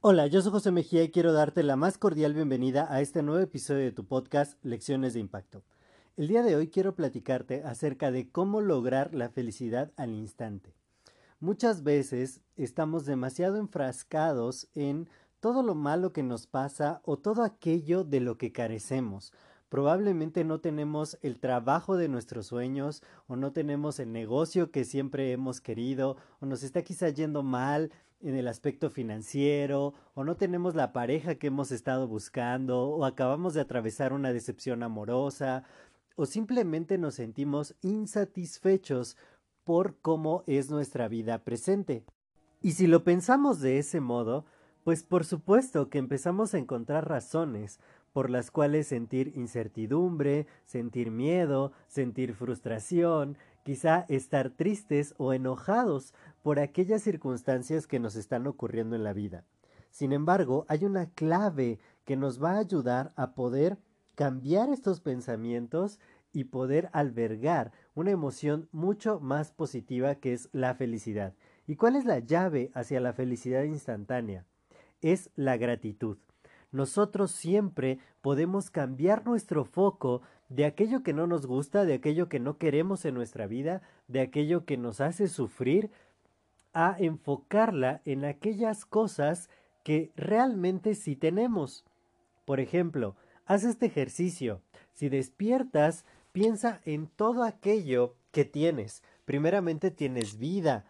Hola, yo soy José Mejía y quiero darte la más cordial bienvenida a este nuevo episodio de tu podcast Lecciones de Impacto. El día de hoy quiero platicarte acerca de cómo lograr la felicidad al instante. Muchas veces estamos demasiado enfrascados en todo lo malo que nos pasa o todo aquello de lo que carecemos. Probablemente no tenemos el trabajo de nuestros sueños o no tenemos el negocio que siempre hemos querido o nos está quizá yendo mal en el aspecto financiero, o no tenemos la pareja que hemos estado buscando, o acabamos de atravesar una decepción amorosa, o simplemente nos sentimos insatisfechos por cómo es nuestra vida presente. Y si lo pensamos de ese modo, pues por supuesto que empezamos a encontrar razones por las cuales sentir incertidumbre, sentir miedo, sentir frustración, quizá estar tristes o enojados por aquellas circunstancias que nos están ocurriendo en la vida. Sin embargo, hay una clave que nos va a ayudar a poder cambiar estos pensamientos y poder albergar una emoción mucho más positiva que es la felicidad. ¿Y cuál es la llave hacia la felicidad instantánea? Es la gratitud. Nosotros siempre podemos cambiar nuestro foco de aquello que no nos gusta, de aquello que no queremos en nuestra vida, de aquello que nos hace sufrir, a enfocarla en aquellas cosas que realmente sí tenemos. Por ejemplo, haz este ejercicio. Si despiertas, piensa en todo aquello que tienes. Primeramente tienes vida,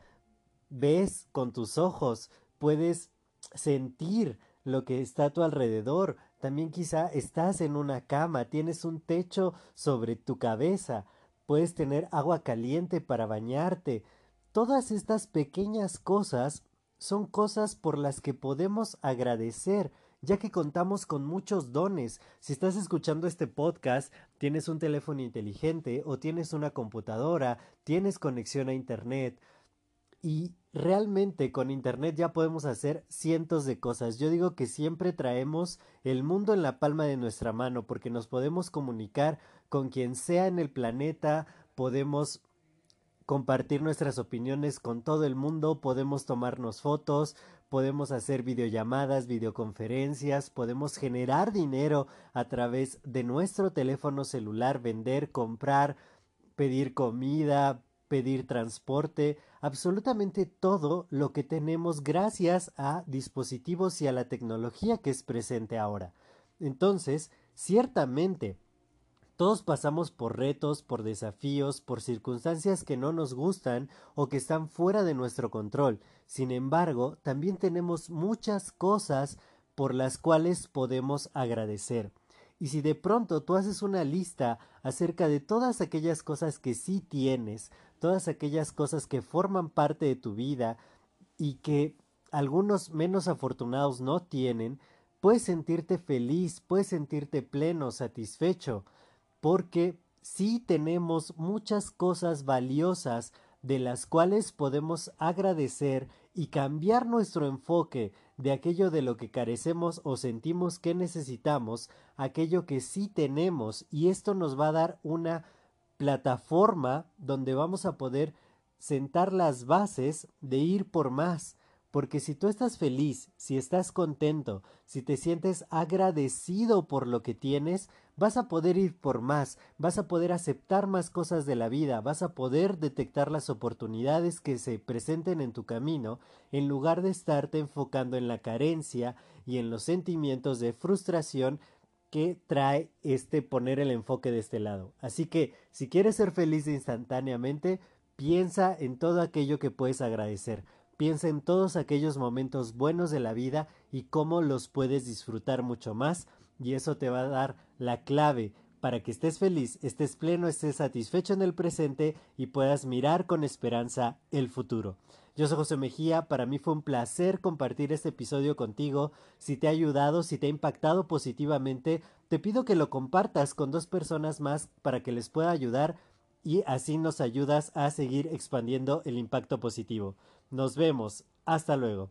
ves con tus ojos, puedes sentir lo que está a tu alrededor, también quizá estás en una cama, tienes un techo sobre tu cabeza, puedes tener agua caliente para bañarte. Todas estas pequeñas cosas son cosas por las que podemos agradecer, ya que contamos con muchos dones. Si estás escuchando este podcast, tienes un teléfono inteligente o tienes una computadora, tienes conexión a Internet y realmente con Internet ya podemos hacer cientos de cosas. Yo digo que siempre traemos el mundo en la palma de nuestra mano porque nos podemos comunicar con quien sea en el planeta, podemos compartir nuestras opiniones con todo el mundo, podemos tomarnos fotos, podemos hacer videollamadas, videoconferencias, podemos generar dinero a través de nuestro teléfono celular, vender, comprar, pedir comida, pedir transporte, absolutamente todo lo que tenemos gracias a dispositivos y a la tecnología que es presente ahora. Entonces, ciertamente, todos pasamos por retos, por desafíos, por circunstancias que no nos gustan o que están fuera de nuestro control. Sin embargo, también tenemos muchas cosas por las cuales podemos agradecer. Y si de pronto tú haces una lista acerca de todas aquellas cosas que sí tienes, todas aquellas cosas que forman parte de tu vida y que algunos menos afortunados no tienen, puedes sentirte feliz, puedes sentirte pleno, satisfecho, porque sí tenemos muchas cosas valiosas de las cuales podemos agradecer y cambiar nuestro enfoque de aquello de lo que carecemos o sentimos que necesitamos, aquello que sí tenemos, y esto nos va a dar una plataforma donde vamos a poder sentar las bases de ir por más. Porque si tú estás feliz, si estás contento, si te sientes agradecido por lo que tienes, vas a poder ir por más, vas a poder aceptar más cosas de la vida, vas a poder detectar las oportunidades que se presenten en tu camino, en lugar de estarte enfocando en la carencia y en los sentimientos de frustración que trae este poner el enfoque de este lado. Así que si quieres ser feliz instantáneamente, piensa en todo aquello que puedes agradecer. Piensa en todos aquellos momentos buenos de la vida y cómo los puedes disfrutar mucho más y eso te va a dar la clave para que estés feliz, estés pleno, estés satisfecho en el presente y puedas mirar con esperanza el futuro. Yo soy José Mejía, para mí fue un placer compartir este episodio contigo. Si te ha ayudado, si te ha impactado positivamente, te pido que lo compartas con dos personas más para que les pueda ayudar y así nos ayudas a seguir expandiendo el impacto positivo. Nos vemos. Hasta luego.